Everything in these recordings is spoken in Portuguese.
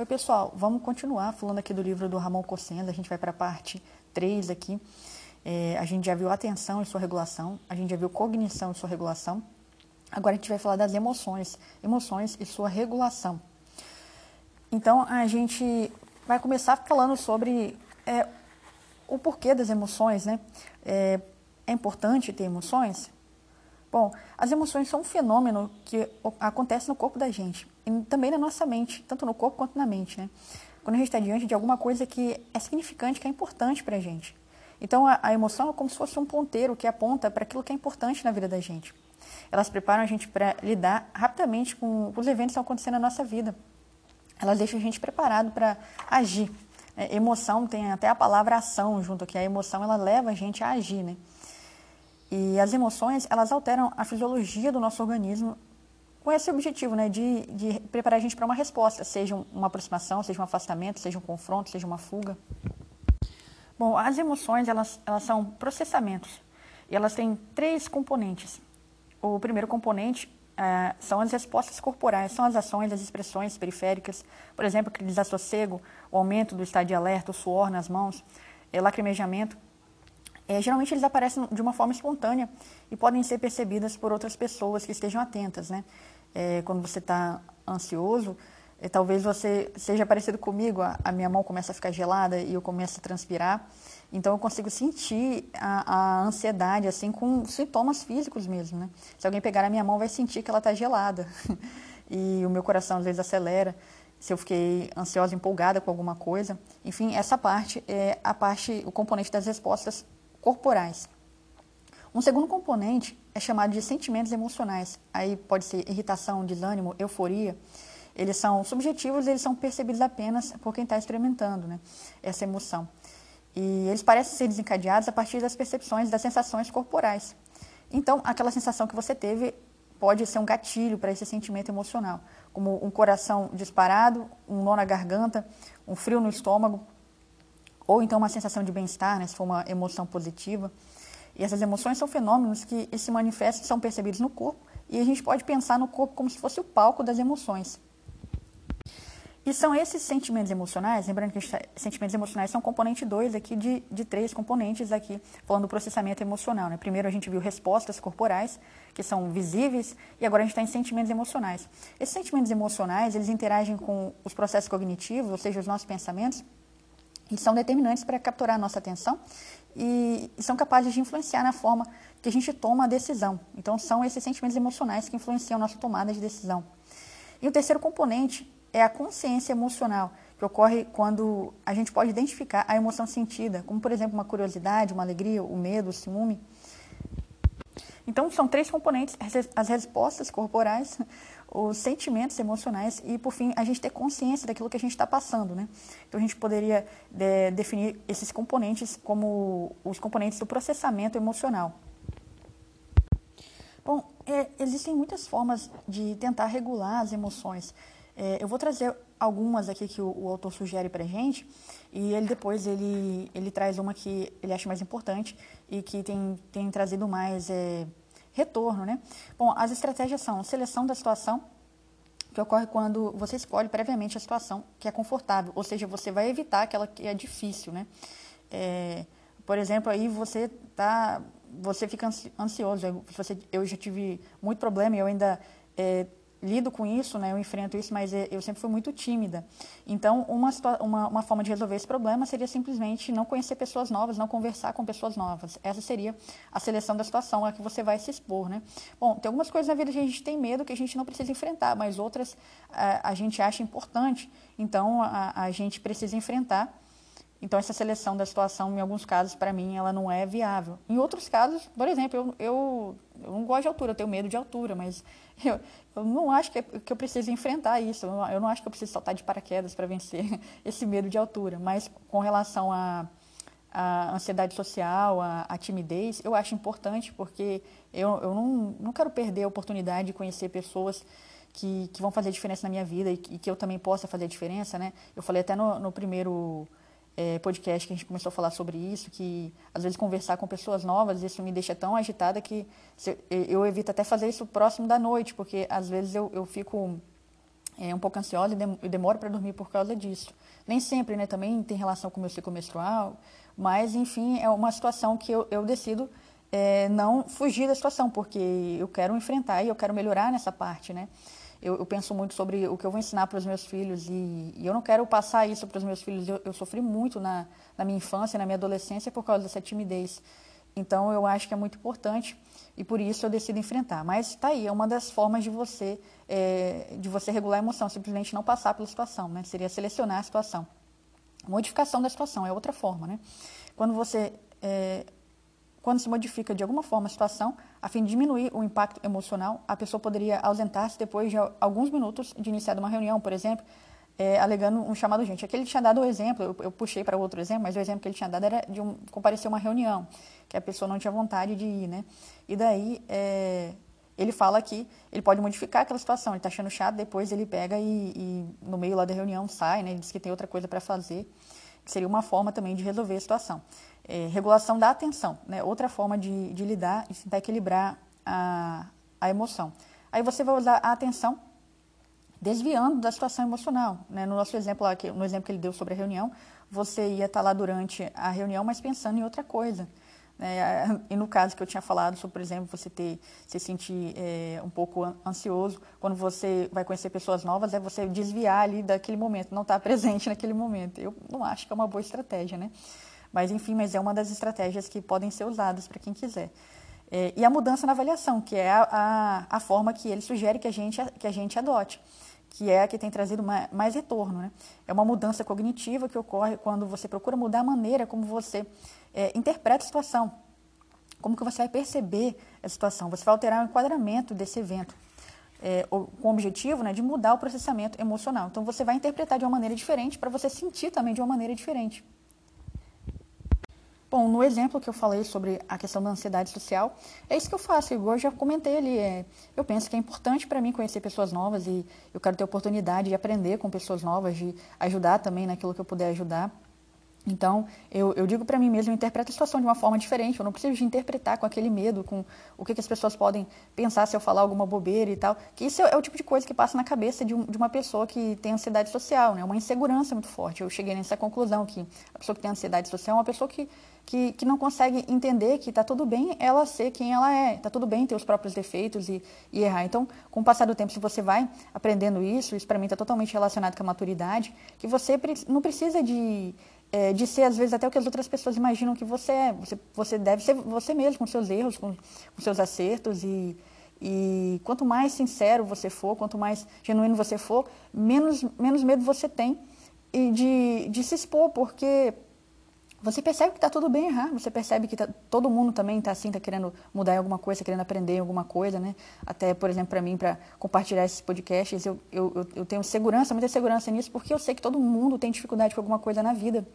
Oi, pessoal, vamos continuar falando aqui do livro do Ramon Cossenza. A gente vai para a parte 3 aqui. É, a gente já viu atenção e sua regulação, a gente já viu cognição e sua regulação. Agora a gente vai falar das emoções, emoções e sua regulação. Então a gente vai começar falando sobre é, o porquê das emoções, né? É, é importante ter emoções? Bom, as emoções são um fenômeno que acontece no corpo da gente e também na nossa mente, tanto no corpo quanto na mente, né? Quando a gente está diante de alguma coisa que é significante, que é importante para a gente. Então, a, a, emoção é como se fosse um ponteiro que aponta para aquilo que é importante na vida da gente. Elas preparam a gente para lidar rapidamente com os eventos que estão acontecendo na nossa vida. Elas deixam a gente preparado para agir. É, emoção tem até a palavra ação junto aqui. A emoção ela leva a gente a agir, né? E as emoções elas alteram a fisiologia do nosso organismo com esse objetivo, né, de, de preparar a gente para uma resposta, seja uma aproximação, seja um afastamento, seja um confronto, seja uma fuga. Bom, as emoções, elas, elas são processamentos, e elas têm três componentes. O primeiro componente é, são as respostas corporais, são as ações, as expressões periféricas, por exemplo, aquele desassossego, o aumento do estado de alerta, o suor nas mãos, é, lacrimejamento, é, geralmente eles aparecem de uma forma espontânea e podem ser percebidas por outras pessoas que estejam atentas, né? É, quando você está ansioso, é, talvez você seja parecido comigo, a, a, minha mão começa a ficar gelada e eu começo a transpirar, então eu consigo sentir a, a, ansiedade assim com sintomas físicos mesmo, né? Se alguém pegar a minha mão vai sentir que ela está gelada e o meu coração às vezes acelera se eu fiquei ansiosa, empolgada com alguma coisa. Enfim, essa parte é a parte, o componente das respostas corporais. Um segundo componente é chamado de sentimentos emocionais. Aí pode ser irritação, desânimo, euforia. Eles são subjetivos, eles são percebidos apenas por quem está experimentando né, essa emoção. E eles parecem ser desencadeados a partir das percepções, das sensações corporais. Então, aquela sensação que você teve pode ser um gatilho para esse sentimento emocional, como um coração disparado, um nó na garganta, um frio no estômago, ou então uma sensação de bem-estar, né, se for uma emoção positiva. E essas emoções são fenômenos que se manifestam, são percebidos no corpo, e a gente pode pensar no corpo como se fosse o palco das emoções. E são esses sentimentos emocionais, lembrando que sentimentos emocionais são componente 2 aqui de, de três componentes aqui, falando do processamento emocional. Né? Primeiro a gente viu respostas corporais, que são visíveis, e agora a gente está em sentimentos emocionais. Esses sentimentos emocionais, eles interagem com os processos cognitivos, ou seja, os nossos pensamentos, e são determinantes para capturar a nossa atenção e, e, são capazes de influenciar na forma que a gente toma a decisão. Então, são esses sentimentos emocionais que influenciam a nossa tomada de decisão. E o terceiro componente é a consciência emocional, que ocorre quando a gente pode identificar a emoção sentida, como, por exemplo, uma curiosidade, uma alegria, o medo, o ciúme. Então, são três componentes: as respostas corporais, os sentimentos emocionais e, por fim, a gente ter consciência daquilo que a gente está passando, né? Então, a gente poderia de, definir esses componentes como os componentes do processamento emocional. Bom, é, existem muitas formas de tentar regular as emoções. É, eu vou trazer algumas aqui que o, o autor sugere para gente e ele depois ele, ele traz uma que ele acha mais importante e que tem, tem trazido mais... É, retorno, né? Bom, as estratégias são seleção da situação, que ocorre quando você escolhe previamente a situação que é confortável, ou seja, você vai evitar aquela que é difícil, né? É, por exemplo, aí você tá, você fica ansioso. Você, eu já tive muito problema e eu ainda é, lido com isso, né, eu enfrento isso, mas é, eu sempre fui muito tímida. Então, uma, uma, uma, forma de resolver esse problema seria simplesmente não conhecer pessoas novas, não conversar com pessoas novas. Essa seria a seleção da situação a que você vai se expor, né? Bom, tem algumas coisas na vida que a gente tem medo que a gente não precisa enfrentar, mas outras a, a gente acha importante, então a, a gente precisa enfrentar. Então, essa seleção da situação, em alguns casos, para mim, ela não é viável. Em outros casos, por exemplo, eu, eu, eu não gosto de altura, eu tenho medo de altura, mas eu, eu não acho que, é, que eu preciso enfrentar isso. Eu não, eu não acho que eu preciso saltar de paraquedas para vencer esse medo de altura. Mas, com relação à a, a, ansiedade social, a, timidez, eu acho importante, porque eu, eu não, não quero perder a oportunidade de conhecer pessoas que, que vão fazer diferença na minha vida e que, e que eu também possa fazer diferença. Né? Eu falei até no, no primeiro é, podcast que a gente começou a falar sobre isso, que às vezes conversar com pessoas novas, isso me deixa tão agitada que eu evito até fazer isso próximo da noite, porque às vezes eu, eu fico é um pouco ansiosa e demoro para dormir por causa disso. Nem sempre, né? Também tem relação com o meu ciclo menstrual, mas, enfim, é uma situação que eu, eu decido é, não fugir da situação, porque eu quero enfrentar e eu quero melhorar nessa parte, né? Eu, eu penso muito sobre o que eu vou ensinar para os meus filhos e, e, eu não quero passar isso para os meus filhos. Eu, eu sofri muito na, na minha infância, na minha adolescência, por causa dessa timidez. Então, eu acho que é muito importante e por isso eu decido enfrentar. Mas está aí, é uma das formas de você, é, de você regular a emoção, simplesmente não passar pela situação, né? Seria selecionar a situação. Modificação da situação é outra forma, né? Quando você é, quando se modifica de alguma forma a situação, a fim de diminuir o impacto emocional, a pessoa poderia ausentar-se depois de alguns minutos de iniciar uma reunião, por exemplo, é, alegando um chamado urgente. Aqui ele tinha dado o exemplo, eu, eu, puxei para outro exemplo, mas o exemplo que ele tinha dado era de um, comparecer uma reunião, que a pessoa não tinha vontade de ir, né? E daí, é, ele fala que ele pode modificar aquela situação, ele está achando chato, depois ele pega e, e, no meio lá da reunião sai, né? Ele diz que tem outra coisa para fazer, seria uma forma também de resolver a situação. É, regulação da atenção, né? outra forma de, de lidar e tentar equilibrar a, a emoção. Aí você vai usar a atenção desviando da situação emocional. Né? No nosso exemplo, no exemplo que ele deu sobre a reunião, você ia estar lá durante a reunião, mas pensando em outra coisa. Né? E no caso que eu tinha falado sobre, por exemplo, você ter, se sentir é, um pouco ansioso quando você vai conhecer pessoas novas, é você desviar ali daquele momento, não estar presente naquele momento. Eu não acho que é uma boa estratégia, né? Mas, enfim, mas é uma das estratégias que podem ser usadas para quem quiser. É, e a mudança na avaliação, que é a, a, a, forma que ele sugere que a gente, que a gente adote, que é a que tem trazido mais, retorno. Né? É uma mudança cognitiva que ocorre quando você procura mudar a maneira como você é, interpreta a situação, como que você vai perceber a situação. Você vai alterar o enquadramento desse evento. É, com o objetivo né, de mudar o processamento emocional. Então, você vai interpretar de uma maneira diferente para você sentir também de uma maneira diferente. Bom, no exemplo que eu falei sobre a questão da ansiedade social, é isso que eu faço. Igual eu já comentei ali. É, eu penso que é importante para mim conhecer pessoas novas e eu quero ter oportunidade de aprender com pessoas novas, de ajudar também naquilo que eu puder ajudar. Então, eu, eu digo para mim mesmo, eu interpreto a situação de uma forma diferente. Eu não preciso de interpretar com aquele medo, com o que, que as pessoas podem pensar se eu falar alguma bobeira e tal. Que isso é, é o tipo de coisa que passa na cabeça de, um, de, uma pessoa que tem ansiedade social, né? Uma insegurança muito forte. Eu cheguei nessa conclusão que a pessoa que tem ansiedade social é uma pessoa que, que, que não consegue entender que está tudo bem ela ser quem ela é. Está tudo bem ter os próprios defeitos e, e errar. Então, com o passar do tempo, se você vai aprendendo isso, isso para mim está totalmente relacionado com a maturidade, que você não precisa de é, de ser, às vezes, até o que as outras pessoas imaginam que você é. Você, você deve ser você mesmo, com seus erros, com, com seus acertos. E, e quanto mais sincero você for, quanto mais genuíno você for, menos, menos medo você tem de, de se expor, porque você percebe que está tudo bem errar, você percebe que tá, todo mundo também está assim, está querendo mudar alguma coisa, querendo aprender alguma coisa, né? Até, por exemplo, para mim, para compartilhar esses podcasts, eu, eu, eu tenho segurança, muita segurança nisso, porque eu sei que todo mundo tem dificuldade com alguma coisa na vida.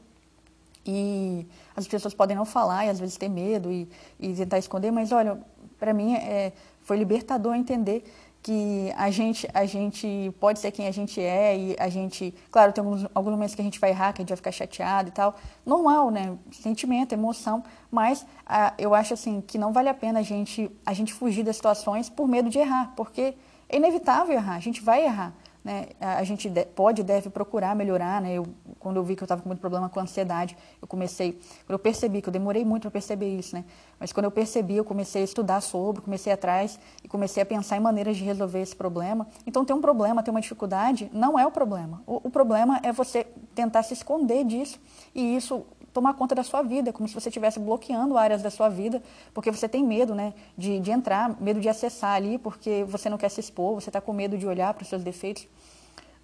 E as pessoas podem não falar e às vezes ter medo e, e tentar esconder, mas olha, para mim é, foi libertador entender que a gente, a gente pode ser quem a gente é e a gente, claro, tem alguns, alguns momentos que a gente vai errar, que a gente vai ficar chateado e tal, normal, né, sentimento, emoção, mas ah, eu acho assim que não vale a pena a gente, a gente fugir das situações por medo de errar, porque é inevitável errar, a gente vai errar, né, a gente pode e deve procurar melhorar, né, eu, quando eu vi que eu estava com muito problema com ansiedade, eu comecei, quando eu percebi, que eu demorei muito para perceber isso, né, mas quando eu percebi, eu comecei a estudar sobre, comecei atrás e comecei a pensar em maneiras de resolver esse problema. Então, ter um problema, ter uma dificuldade, não é o problema. O, o problema é você tentar se esconder disso e isso tomar conta da sua vida, como se você estivesse bloqueando áreas da sua vida, porque você tem medo né, de, de entrar, medo de acessar ali, porque você não quer se expor, você está com medo de olhar para os seus defeitos.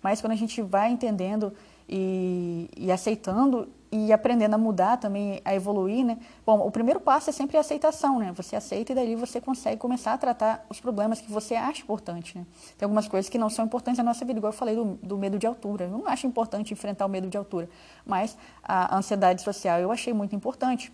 Mas quando a gente vai entendendo e, e, aceitando e aprendendo a mudar também, a evoluir, né? Bom, o primeiro passo é sempre a aceitação, né? Você aceita e daí você consegue começar a tratar os problemas que você acha importante, né? Tem algumas coisas que não são importantes na nossa vida, igual eu falei do, do medo de altura. Eu não acho importante enfrentar o medo de altura, mas a ansiedade social eu achei muito importante.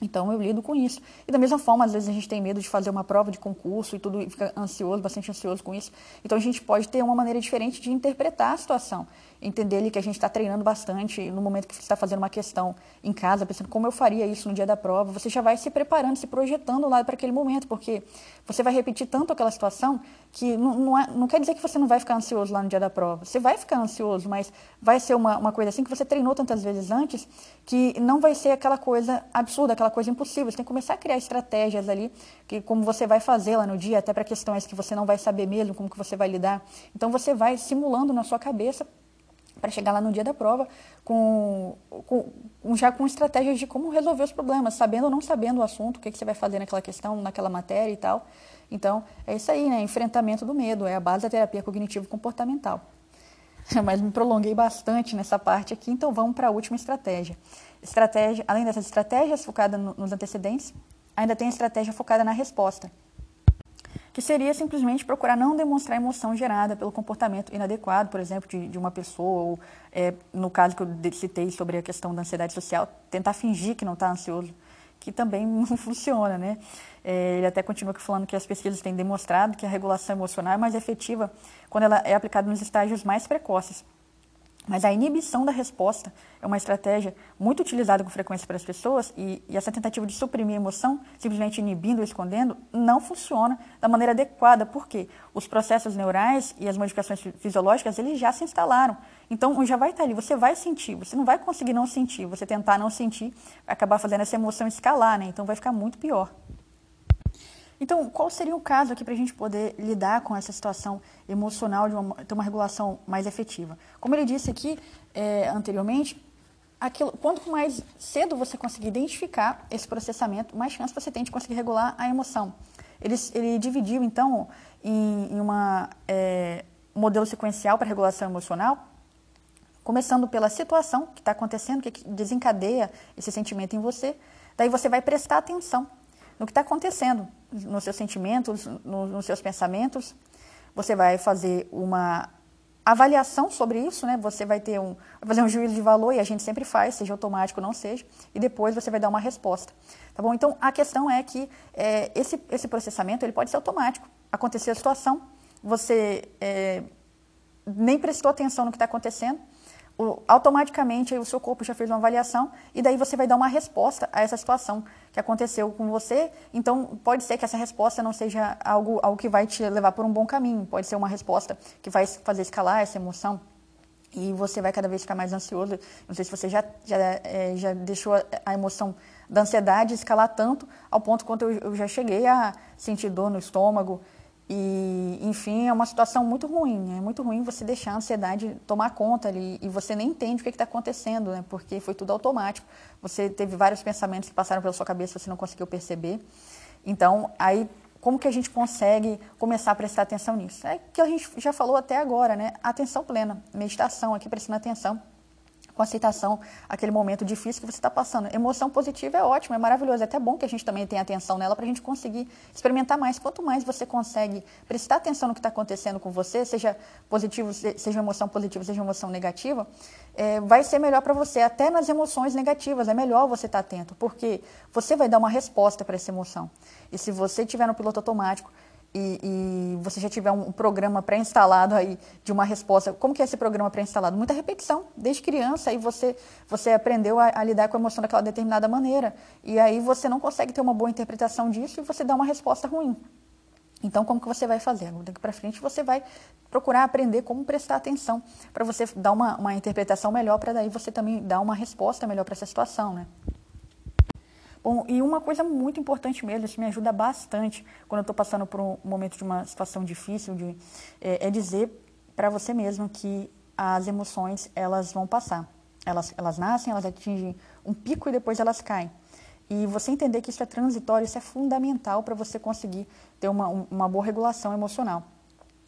Então eu lido com isso. E da mesma forma, às vezes a gente tem medo de fazer uma prova de concurso e tudo e fica ansioso, bastante ansioso com isso. Então a gente pode ter uma maneira diferente de interpretar a situação. Entender ali que a gente está treinando bastante no momento que você está fazendo uma questão em casa, pensando como eu faria isso no dia da prova, você já vai se preparando, se projetando lá para aquele momento, porque você vai repetir tanto aquela situação que não, não, é, não, quer dizer que você não vai ficar ansioso lá no dia da prova. Você vai ficar ansioso, mas vai ser uma, uma coisa assim que você treinou tantas vezes antes que não vai ser aquela coisa absurda, aquela coisa impossível. Você tem que começar a criar estratégias ali, que como você vai fazer lá no dia, até para questões que você não vai saber mesmo, como que você vai lidar. Então você vai simulando na sua cabeça para chegar lá no dia da prova com, com, já com estratégias de como resolver os problemas, sabendo ou não sabendo o assunto, o que, que você vai fazer naquela questão, naquela matéria e tal. Então, é isso aí, né? Enfrentamento do medo, é a base da terapia cognitivo-comportamental. Mas me prolonguei bastante nessa parte aqui, então vamos para a última estratégia. Estratégia, além dessas estratégias focadas no, nos antecedentes, ainda tem a estratégia focada na resposta que seria simplesmente procurar não demonstrar emoção gerada pelo comportamento inadequado, por exemplo, de, de uma pessoa, ou é, no caso que eu citei sobre a questão da ansiedade social, tentar fingir que não está ansioso, que também não funciona, né? É, ele até continua falando que as pesquisas têm demonstrado que a regulação emocional é mais efetiva quando ela é aplicada nos estágios mais precoces. Mas a inibição da resposta é uma estratégia muito utilizada com frequência para as pessoas e, e, essa tentativa de suprimir a emoção, simplesmente inibindo ou escondendo, não funciona da maneira adequada, porque os processos neurais e as modificações fisiológicas, eles já se instalaram. Então, já vai estar ali, você vai sentir, você não vai conseguir não sentir, você tentar não sentir, acabar fazendo essa emoção escalar, né? Então vai ficar muito pior. Então, qual seria o caso aqui para a gente poder lidar com essa situação emocional de uma, ter uma regulação mais efetiva? Como ele disse aqui é, anteriormente, aquilo, quanto mais cedo você conseguir identificar esse processamento, mais chance você tem de conseguir regular a emoção. Ele, ele dividiu, então, em, em é, modelo sequencial para regulação emocional, começando pela situação que está acontecendo, que desencadeia esse sentimento em você. Daí você vai prestar atenção no que está acontecendo nos seus sentimentos, no, nos seus pensamentos. Você vai fazer uma avaliação sobre isso, né? Você vai ter um, fazer um juízo de valor e a gente sempre faz, seja automático ou não seja, e depois você vai dar uma resposta, tá bom? Então a questão é que é, esse esse processamento ele pode ser automático. Acontecer a situação, você é, nem prestou atenção no que está acontecendo, automaticamente o seu corpo já fez uma avaliação e daí você vai dar uma resposta a essa situação que aconteceu com você. Então, pode ser que essa resposta não seja algo, algo que vai te levar por um bom caminho, pode ser uma resposta que vai fazer escalar essa emoção e você vai cada vez ficar mais ansioso. Não sei se você já, já, é, já deixou a emoção da ansiedade escalar tanto ao ponto quanto eu, eu já cheguei a sentir dor no estômago, e, enfim, é uma situação muito ruim. É muito ruim você deixar a ansiedade tomar conta ali e você nem entende o que está acontecendo, né? Porque foi tudo automático. Você teve vários pensamentos que passaram pela sua cabeça, você não conseguiu perceber. Então, aí, como que a gente consegue começar a prestar atenção nisso? É que a gente já falou até agora, né? Atenção plena, meditação aqui, prestando atenção com aceitação aquele momento difícil que você está passando. Emoção positiva é ótimo, é maravilhoso, é até bom que a gente também tenha atenção nela para a gente conseguir experimentar mais. Quanto mais você consegue prestar atenção no que está acontecendo com você, seja positivo, seja emoção positiva, seja emoção negativa, é, vai ser melhor para você. Até nas emoções negativas, é melhor você estar tá atento, porque você vai dar uma resposta para essa emoção. E se você estiver no piloto automático, e, e, você já tiver um programa pré-instalado aí de uma resposta, como que é esse programa pré-instalado? Muita repetição, desde criança, aí você, você aprendeu a, a, lidar com a emoção daquela determinada maneira, e aí você não consegue ter uma boa interpretação disso e você dá uma resposta ruim. Então, como que você vai fazer? Daqui para frente, você vai procurar aprender como prestar atenção para você dar uma, uma interpretação melhor, para daí você também dar uma resposta melhor para essa situação, né? E uma coisa muito importante mesmo, isso me ajuda bastante quando eu estou passando por um momento de uma situação difícil, de, é, é dizer para você mesmo que as emoções elas vão passar. Elas, elas nascem, elas atingem um pico e depois elas caem. E você entender que isso é transitório, isso é fundamental para você conseguir ter uma, uma boa regulação emocional.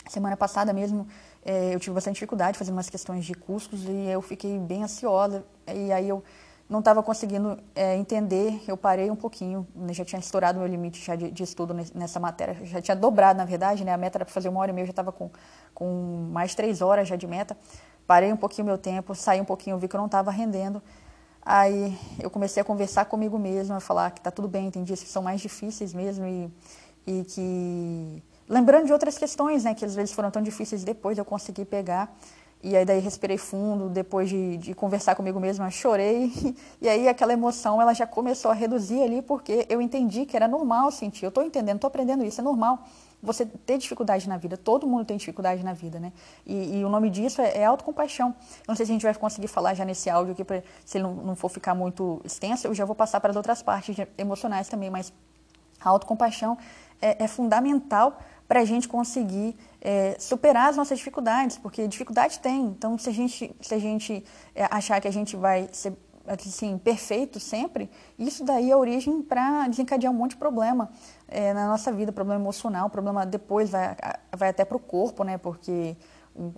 Semana passada mesmo é, eu tive bastante dificuldade fazendo umas questões de custos e eu fiquei bem ansiosa. E aí eu não estava conseguindo é, entender, eu parei um pouquinho, né, já tinha estourado meu limite já de, de, estudo nessa matéria, já tinha dobrado, na verdade, né, a meta era para fazer uma hora e meia, eu já estava com, com mais três horas já de meta, parei um pouquinho meu tempo, saí um pouquinho, vi que eu não estava rendendo, aí eu comecei a conversar comigo mesmo, a falar que está tudo bem, tem dias que são mais difíceis mesmo e, e que... Lembrando de outras questões, né, que às vezes foram tão difíceis depois eu consegui pegar e aí daí respirei fundo, depois de, de conversar comigo mesma, chorei. E aí aquela emoção ela já começou a reduzir ali, porque eu entendi que era normal sentir. Eu estou entendendo, estou aprendendo isso, é normal você ter dificuldade na vida. Todo mundo tem dificuldade na vida, né? E, e o nome disso é, é autocompaixão. Eu não sei se a gente vai conseguir falar já nesse áudio aqui, pra, se ele não, não for ficar muito extenso, eu já vou passar para as outras partes emocionais também, mas a autocompaixão é, é fundamental para a gente conseguir é, superar as nossas dificuldades, porque dificuldade tem. Então, se a gente, se a gente é, achar que a gente vai ser assim, perfeito sempre, isso daí é origem para desencadear um monte de problema é, na nossa vida, problema emocional, problema depois vai, vai até para o corpo, né? Porque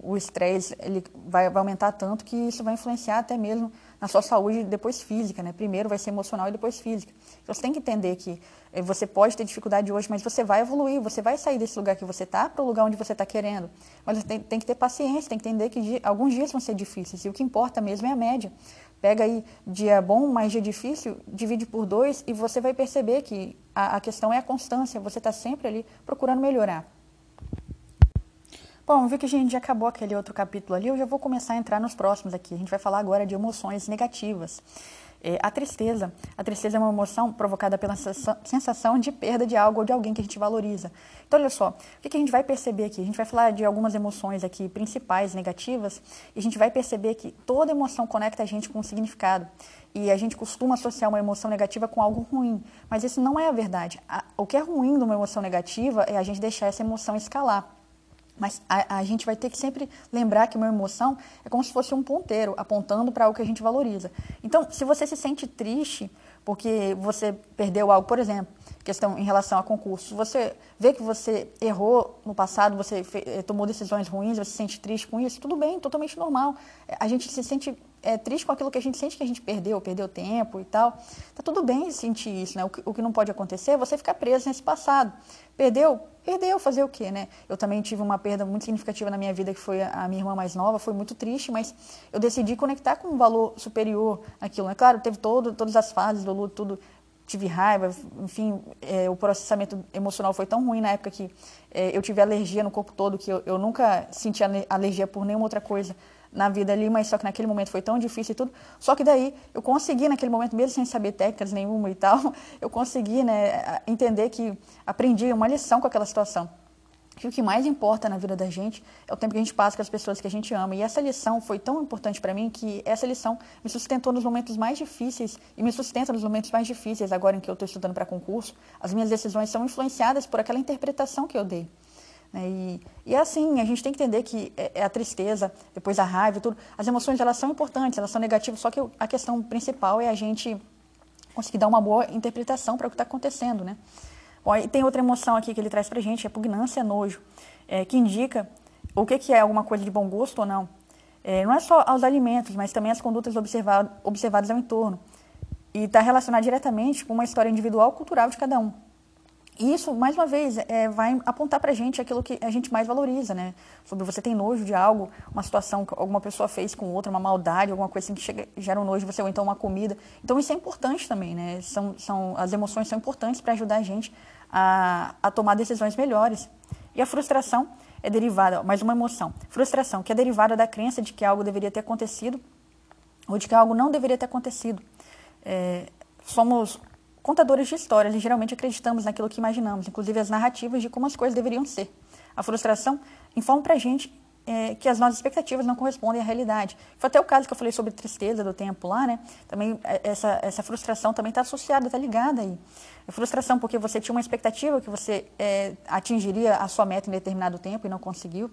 o estresse ele vai, vai, aumentar tanto que isso vai influenciar até mesmo na sua saúde depois física, né? Primeiro vai ser emocional e depois física. Então você tem que entender que eh, você pode ter dificuldade hoje, mas você vai evoluir, você vai sair desse lugar que você está para o lugar onde você está querendo. Mas você tem, tem, que ter paciência, tem que entender que alguns dias vão ser difíceis e o que importa mesmo é a média. Pega aí dia bom mais dia difícil, divide por dois e você vai perceber que a, a questão é a constância, você está sempre ali procurando melhorar. Bom, viu que a gente já acabou aquele outro capítulo ali, eu já vou começar a entrar nos próximos aqui. A gente vai falar agora de emoções negativas. É, a tristeza. A tristeza é uma emoção provocada pela sensação de perda de algo ou de alguém que a gente valoriza. Então, olha só, o que a gente vai perceber aqui? A gente vai falar de algumas emoções aqui principais negativas e a gente vai perceber que toda emoção conecta a gente com um significado. E a gente costuma associar uma emoção negativa com algo ruim, mas isso não é a verdade. O que é ruim de uma emoção negativa é a gente deixar essa emoção escalar. Mas a, a, gente vai ter que sempre lembrar que uma emoção é como se fosse um ponteiro apontando para algo que a gente valoriza. Então, se você se sente triste porque você perdeu algo, por exemplo, questão em relação a concurso, você vê que você errou no passado, você eh, tomou decisões ruins, você se sente triste com isso, tudo bem, totalmente normal. A gente se sente é, triste com aquilo que a gente sente que a gente perdeu, perdeu tempo e tal. Tá tudo bem sentir isso, né? O que, o que não pode acontecer é você ficar preso nesse passado. Perdeu? Perdeu, fazer o quê, né? Eu também tive uma perda muito significativa na minha vida, que foi a minha irmã mais nova, foi muito triste, mas eu decidi conectar com um valor superior naquilo, né? Claro, teve todo, todas as fases do luto, tudo, tive raiva, enfim, é, o processamento emocional foi tão ruim na época que é, eu tive alergia no corpo todo, que eu, eu nunca senti alergia por nenhuma outra coisa na vida ali, mas só que naquele momento foi tão difícil e tudo. Só que daí eu consegui, naquele momento, mesmo sem saber técnicas nenhuma e tal, eu consegui né, entender que aprendi uma lição com aquela situação. Que o que mais importa na vida da gente é o tempo que a gente passa com as pessoas que a gente ama. E essa lição foi tão importante para mim que essa lição me sustentou nos momentos mais difíceis e me sustenta nos momentos mais difíceis agora em que eu estou estudando para concurso. As minhas decisões são influenciadas por aquela interpretação que eu dei. Né? E, e é assim, a gente tem que entender que é, é a tristeza, depois a raiva e tudo. As emoções, elas são importantes, elas são negativas, só que a questão principal é a gente conseguir dar uma boa interpretação para o que está acontecendo, né? Bom, e tem outra emoção aqui que ele traz para gente, repugnância, nojo, é, que indica o que, que é alguma coisa de bom gosto ou não. É, não é só aos alimentos, mas também as condutas observado, observadas ao entorno. E está relacionado diretamente com uma história individual cultural de cada um. E isso, mais uma vez, é, vai apontar para a gente aquilo que a gente mais valoriza, né? Sobre você tem nojo de algo, uma situação que alguma pessoa fez com outra, uma maldade, alguma coisa assim que chega, gera um nojo você, ou então uma comida. Então isso é importante também, né? São, são, as emoções são importantes para ajudar a gente a, a tomar decisões melhores. E a frustração é derivada, mais uma emoção, frustração, que é derivada da crença de que algo deveria ter acontecido ou de que algo não deveria ter acontecido. É, somos contadores de histórias e geralmente acreditamos naquilo que imaginamos, inclusive as narrativas de como as coisas deveriam ser. A frustração informa para a gente é, que as nossas expectativas não correspondem à realidade. Foi até o caso que eu falei sobre tristeza do tempo lá, né? Também é, essa, essa frustração também está associada, está ligada aí. A frustração porque você tinha uma expectativa que você é, atingiria a sua meta em determinado tempo e não conseguiu.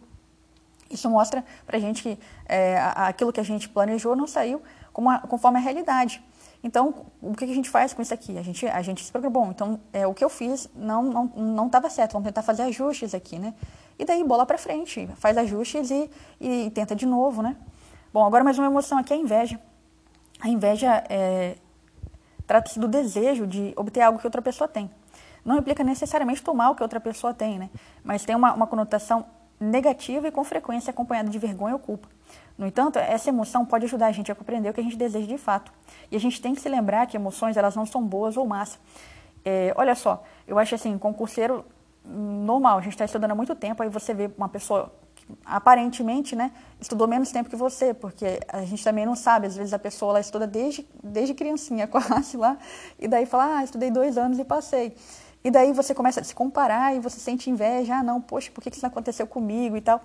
Isso mostra para a gente que é, aquilo que a gente planejou não saiu a, conforme a realidade. Então, o que a gente faz com isso aqui? A gente, a gente se programa, bom, então é, o que eu fiz não não não estava certo, vamos tentar fazer ajustes aqui, né? E daí bola para frente, faz ajustes e, e, tenta de novo, né? Bom, agora mais uma emoção aqui é a inveja. A inveja é, trata-se do desejo de obter algo que outra pessoa tem. Não implica necessariamente tomar o que outra pessoa tem, né? Mas tem uma, uma conotação negativa e com frequência acompanhada de vergonha ou culpa. No entanto, essa emoção pode ajudar a gente a compreender o que a gente deseja de fato. E a gente tem que se lembrar que emoções elas não são boas ou más. É, olha só, eu acho assim, concurseiro normal, a gente está estudando há muito tempo, aí você vê uma pessoa que aparentemente, né, estudou menos tempo que você, porque a gente também não sabe, às vezes a pessoa ela estuda desde, desde criancinha, quase lá, e daí fala, ah, estudei dois anos e passei. E daí você começa a se comparar e você sente inveja, ah, não, poxa, por que isso não aconteceu comigo e tal.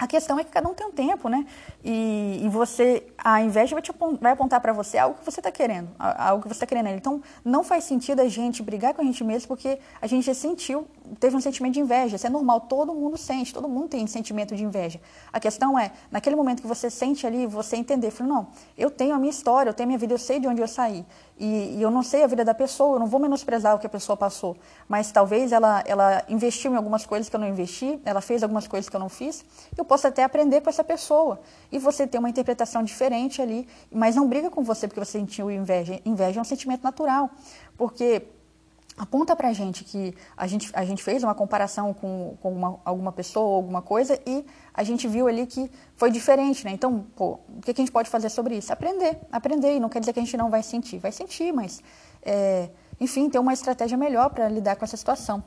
A questão é que cada um tem um tempo, né? E, e você, a inveja vai, te, vai apontar para você algo que você está querendo, algo que você está querendo. Então, não faz sentido a gente brigar com a gente mesmo porque a gente já sentiu, teve um sentimento de inveja. Isso é normal, todo mundo sente, todo mundo tem sentimento de inveja. A questão é, naquele momento que você sente ali, você entender, falar, não, eu tenho a minha história, eu tenho a minha vida, eu sei de onde eu saí. E, e, eu não sei a vida da pessoa, eu não vou menosprezar o que a pessoa passou, mas talvez ela, ela investiu em algumas coisas que eu não investi, ela fez algumas coisas que eu não fiz, eu posso até aprender com essa pessoa. E você ter uma interpretação diferente ali, mas não briga com você porque você sentiu inveja. Inveja é um sentimento natural, porque aponta para a gente que a gente, a gente fez uma comparação com, com uma, alguma pessoa, alguma coisa, e a gente viu ali que foi diferente, né? Então, pô, o que, a gente pode fazer sobre isso? Aprender, aprender, e não quer dizer que a gente não vai sentir, vai sentir, mas, é, enfim, ter uma estratégia melhor para lidar com essa situação.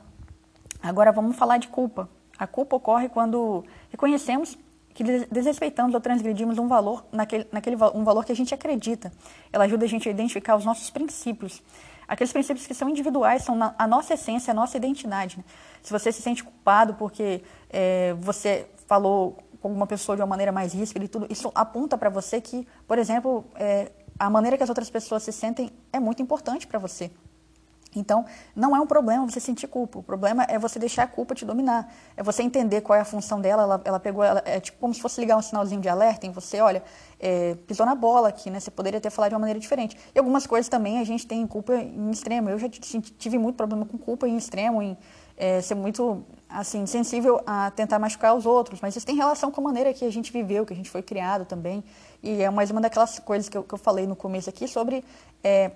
Agora, vamos falar de culpa. A culpa ocorre quando reconhecemos que desrespeitamos ou transgredimos um valor, naquele, naquele, um valor que a gente acredita. Ela ajuda a gente a identificar os nossos princípios. Aqueles princípios que são individuais, são na, a nossa essência, a nossa identidade. Né? Se você se sente culpado porque é, você falou com alguma pessoa de uma maneira mais ríspida e tudo, isso aponta para você que, por exemplo, é, a maneira que as outras pessoas se sentem é muito importante para você. Então, não é um problema você sentir culpa. O problema é você deixar a culpa te dominar. É você entender qual é a função dela. Ela, ela pegou, ela, é tipo como se fosse ligar um sinalzinho de alerta em você. Olha, é, pisou na bola aqui, né? Você poderia ter falado de uma maneira diferente. E algumas coisas também a gente tem culpa em extremo. Eu já tive muito problema com culpa em extremo, em é, ser muito assim sensível a tentar machucar os outros. Mas isso tem relação com a maneira que a gente viveu, que a gente foi criado também. E é mais uma daquelas coisas que eu, que eu falei no começo aqui sobre é,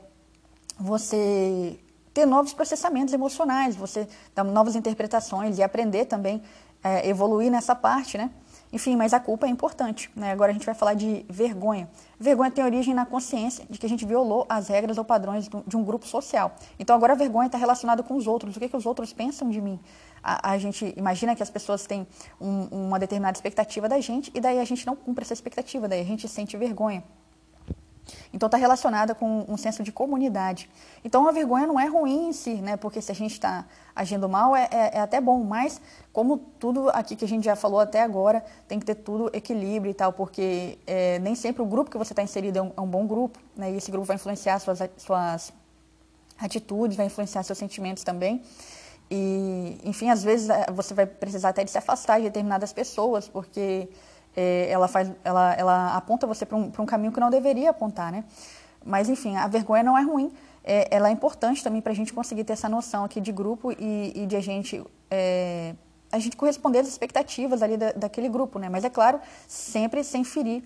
você ter novos processamentos emocionais, você dar novas interpretações e aprender também, é, evoluir nessa parte, né? Enfim, mas a culpa é importante. Né? Agora a gente vai falar de vergonha. Vergonha tem origem na consciência de que a gente violou as regras ou padrões de um grupo social. Então agora a vergonha está relacionada com os outros. O que, que os outros pensam de mim? A, a gente imagina que as pessoas têm um, uma determinada expectativa da gente e daí a gente não cumpre essa expectativa, daí a gente sente vergonha. Então está relacionada com um senso de comunidade. Então a vergonha não é ruim em si, né? Porque se a gente está agindo mal é, é, é, até bom, mas como tudo aqui que a gente já falou até agora, tem que ter tudo equilíbrio e tal, porque é, nem sempre o grupo que você está inserido é um, é um, bom grupo, né? E esse grupo vai influenciar suas, suas atitudes, vai influenciar seus sentimentos também. E, enfim, às vezes é, você vai precisar até de se afastar de determinadas pessoas, porque é, ela, faz, ela, ela aponta você para um, um caminho que não deveria apontar, né? Mas, enfim, a vergonha não é ruim, é, ela é importante também para a gente conseguir ter essa noção aqui de grupo e, e de a gente, é, a gente corresponder às expectativas ali da, daquele grupo, né? Mas, é claro, sempre sem ferir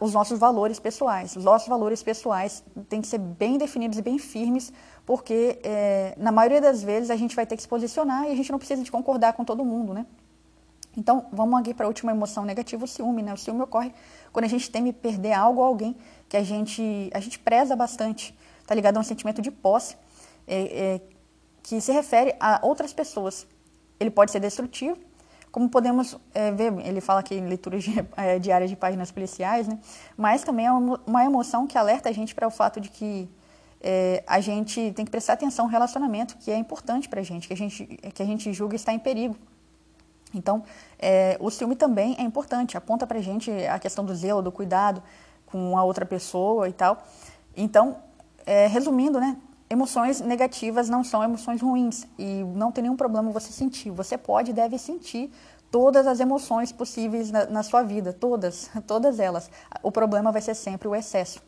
os nossos valores pessoais. Os nossos valores pessoais têm que ser bem definidos e bem firmes, porque é, na maioria das vezes a gente vai ter que se posicionar e a gente não precisa de concordar com todo mundo, né? Então, vamos aqui para a última emoção negativa, o ciúme. Né? O ciúme ocorre quando a gente teme perder algo ou alguém que a gente, a gente preza bastante. Está ligado a um sentimento de posse, é, é, que se refere a outras pessoas. Ele pode ser destrutivo, como podemos é, ver, ele fala aqui em leituras é, diárias de páginas policiais, né? mas também é uma emoção que alerta a gente para o fato de que é, a gente tem que prestar atenção no relacionamento, que é importante para a gente, que a gente, que a gente julga estar em perigo. Então, é, o ciúme também é importante, aponta para a gente a questão do zelo, do cuidado com a outra pessoa e tal. Então, é, resumindo, né, emoções negativas não são emoções ruins e não tem nenhum problema você sentir. Você pode e deve sentir todas as emoções possíveis na, na sua vida, todas, todas elas. O problema vai ser sempre o excesso,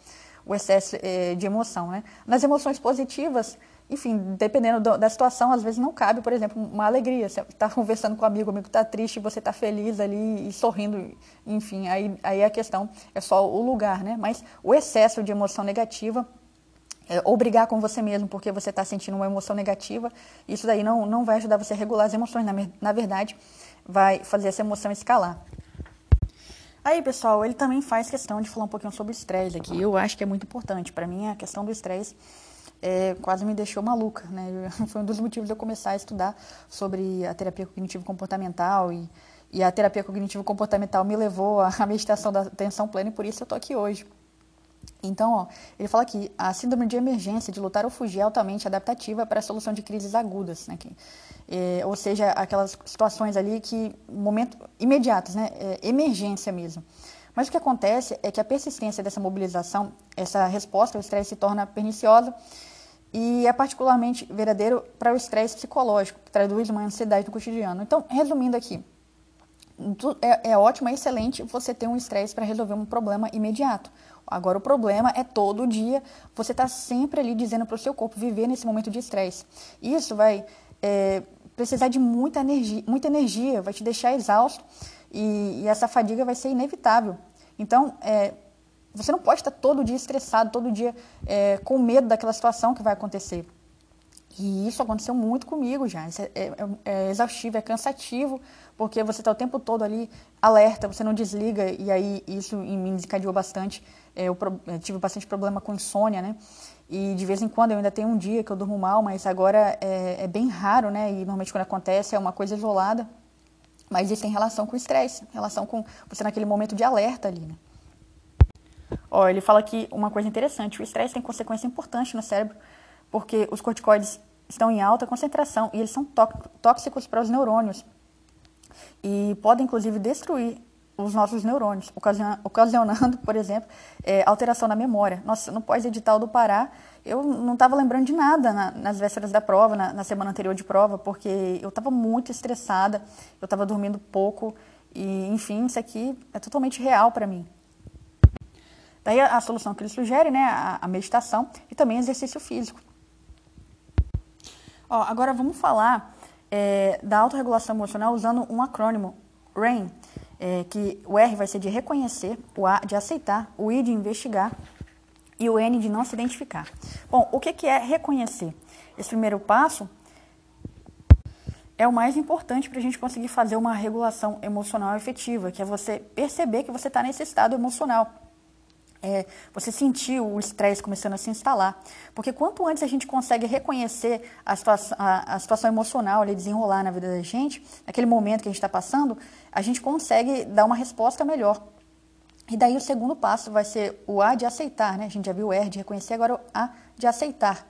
o excesso é, de emoção. Né? Nas emoções positivas, enfim, dependendo do, da situação, às vezes não cabe, por exemplo, uma alegria. Você está conversando com um amigo, o amigo está triste, você está feliz ali e sorrindo, enfim, aí, aí a questão é só o lugar, né? Mas o excesso de emoção negativa, é, ou brigar com você mesmo porque você está sentindo uma emoção negativa, isso daí não, não vai ajudar você a regular as emoções, na, na verdade, vai fazer essa emoção escalar. Aí, pessoal, ele também faz questão de falar um pouquinho sobre o estresse aqui. Eu acho que é muito importante. Para mim, a questão do estresse é, quase me deixou maluca, né? Foi um dos motivos de eu começar a estudar sobre a terapia cognitivo-comportamental e, E a terapia cognitivo-comportamental me levou à meditação da atenção plena e por isso eu estou aqui hoje. Então, ó, ele fala que a síndrome de emergência, de lutar ou fugir, é altamente adaptativa para a solução de crises agudas, né? Que, é, ou seja, aquelas situações ali que, momento imediatos, né? É, emergência mesmo. Mas o que acontece é que a persistência dessa mobilização, essa resposta ao estresse se torna perniciosa e é particularmente verdadeiro para o estresse psicológico, que traduz uma ansiedade do cotidiano. Então, resumindo aqui, é, é ótimo, é excelente você ter um estresse para resolver um problema imediato. Agora, o problema é todo dia você está sempre ali dizendo para o seu corpo viver nesse momento de estresse. Isso vai é, precisar de muita energia, muita energia, vai te deixar exausto e, e essa fadiga vai ser inevitável. Então, é, você não pode estar todo dia estressado, todo dia é, com medo daquela situação que vai acontecer. E isso aconteceu muito comigo já. Isso é, é, é exaustivo, é cansativo, porque você está o tempo todo ali alerta, você não desliga, e aí isso mim desencadeou bastante. É, eu, eu, tive bastante problema com insônia, né? E de vez em quando eu ainda tenho um dia que eu durmo mal, mas agora é, é bem raro, né? E normalmente quando acontece é uma coisa isolada. Mas isso tem relação com o estresse, relação com você naquele momento de alerta ali, né? Ó, ele fala aqui uma coisa interessante: o estresse tem consequência importante no cérebro, porque os corticoides estão em alta concentração e eles são tóxicos para os neurônios e podem inclusive destruir os nossos neurônios, ocasionando, por exemplo, é, alteração na memória. Nossa, no pós-edital do Pará, eu não estava lembrando de nada na, nas vésperas da prova, na, na, semana anterior de prova, porque eu estava muito estressada, eu estava dormindo pouco, e enfim, isso aqui é totalmente real para mim. Daí a, a, solução que ele sugere, né, a, a meditação e também exercício físico. Ó, agora vamos falar é, da autorregulação emocional usando um acrônimo, RAIN, é, que o R vai ser de reconhecer, o A de aceitar, o I de investigar e o N de não se identificar. Bom, o que, que é reconhecer? Esse primeiro passo é o mais importante para a gente conseguir fazer uma regulação emocional efetiva, que é você perceber que você está nesse estado emocional é, você sentir o estresse começando a se instalar. Porque quanto antes a gente consegue reconhecer a situação, a, a situação emocional ali desenrolar na vida da gente, naquele momento que a gente está passando, a gente consegue dar uma resposta melhor. E daí o segundo passo vai ser o A de aceitar, né? A gente já viu o R de reconhecer, agora o A de aceitar.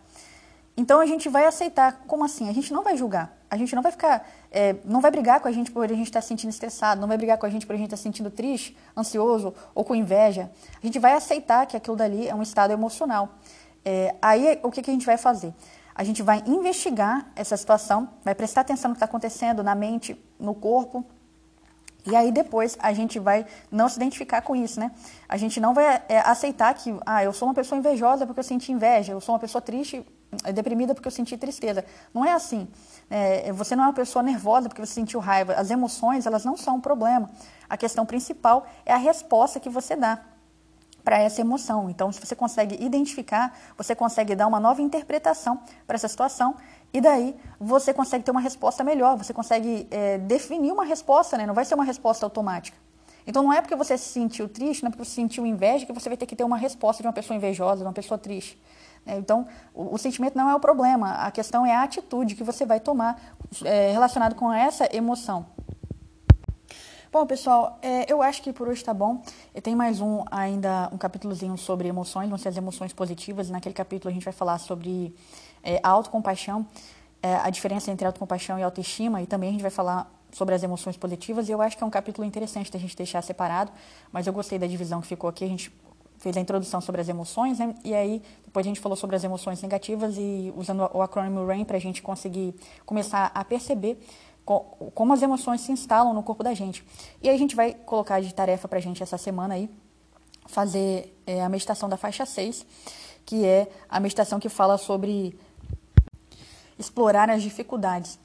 Então a gente vai aceitar. Como assim? A gente não vai julgar. A gente não vai ficar. É, não vai brigar com a gente por a gente estar tá se sentindo estressado, não vai brigar com a gente por a gente estar tá se sentindo triste, ansioso ou com inveja. A gente vai aceitar que aquilo dali é um estado emocional. É, aí o que, que a gente vai fazer? A gente vai investigar essa situação, vai prestar atenção no que está acontecendo na mente, no corpo, e aí depois a gente vai não se identificar com isso, né? A gente não vai é, aceitar que, ah, eu sou uma pessoa invejosa porque eu senti inveja, eu sou uma pessoa triste, deprimida porque eu senti tristeza. Não é assim. É, você não é uma pessoa nervosa porque você sentiu raiva. As emoções, elas não são um problema. A questão principal é a resposta que você dá para essa emoção. Então, se você consegue identificar, você consegue dar uma nova interpretação para essa situação e daí você consegue ter uma resposta melhor, você consegue é, definir uma resposta, né? não vai ser uma resposta automática. Então não é porque você se sentiu triste, não é porque você sentiu inveja que você vai ter que ter uma resposta de uma pessoa invejosa, de uma pessoa triste. É, então, o, o, sentimento não é o problema, a questão é a atitude que você vai tomar é, relacionado com essa emoção. Bom, pessoal, é, eu acho que por hoje está bom. Tem mais um ainda, um capítulozinho sobre emoções, vão ser as emoções positivas. Naquele capítulo a gente vai falar sobre é, a autocompaixão, é, a diferença entre autocompaixão e autoestima, e também a gente vai falar sobre as emoções positivas, e eu acho que é um capítulo interessante da gente deixar separado, mas eu gostei da divisão que ficou aqui, a gente fez a introdução sobre as emoções, né? E aí depois a gente falou sobre as emoções negativas e usando o acrônimo RAIN para a gente conseguir começar a perceber como as emoções se instalam no corpo da gente. E aí a gente vai colocar de tarefa para a gente essa semana aí fazer é, a meditação da faixa 6, que é a meditação que fala sobre explorar as dificuldades.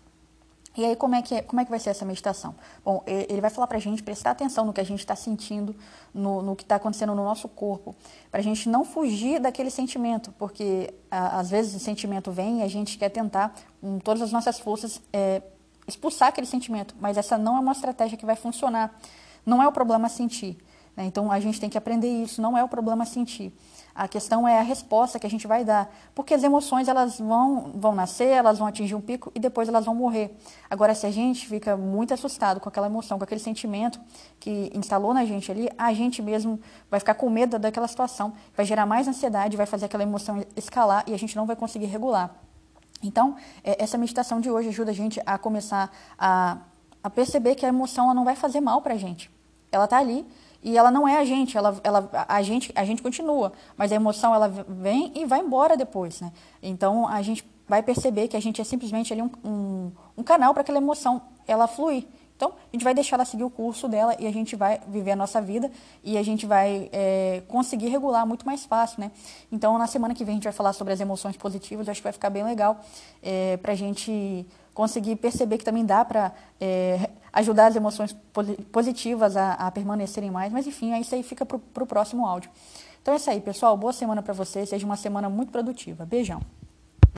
E aí, como é, que é, como é que vai ser essa meditação? Bom, ele vai falar para a gente prestar atenção no que a gente está sentindo, no, no que está acontecendo no nosso corpo, para a gente não fugir daquele sentimento, porque a, às vezes o sentimento vem e a gente quer tentar, com todas as nossas forças, é, expulsar aquele sentimento, mas essa não é uma estratégia que vai funcionar. Não é o problema sentir. Né? Então a gente tem que aprender isso, não é o problema sentir. A questão é a resposta que a gente vai dar, porque as emoções elas vão, vão nascer, elas vão atingir um pico e depois elas vão morrer. Agora, se a gente fica muito assustado com aquela emoção, com aquele sentimento que instalou na gente ali, a gente mesmo vai ficar com medo daquela situação, vai gerar mais ansiedade, vai fazer aquela emoção escalar e a gente não vai conseguir regular. Então, é, essa meditação de hoje ajuda a gente a começar a, a perceber que a emoção não vai fazer mal para a gente. Ela está ali, e ela não é a gente, ela, ela, a gente, a gente continua, mas a emoção ela vem e vai embora depois, né? Então a gente vai perceber que a gente é simplesmente ali um, um, um canal para aquela emoção, ela fluir. Então a gente vai deixar ela seguir o curso dela e a gente vai viver a nossa vida e a gente vai é, conseguir regular muito mais fácil, né? Então na semana que vem a gente vai falar sobre as emoções positivas, acho que vai ficar bem legal é, para a gente conseguir perceber que também dá para é, ajudar as emoções positivas a, a, permanecerem mais. Mas enfim, isso aí fica para o próximo áudio. Então é isso aí, pessoal. Boa semana para vocês. Seja uma semana muito produtiva. Beijão.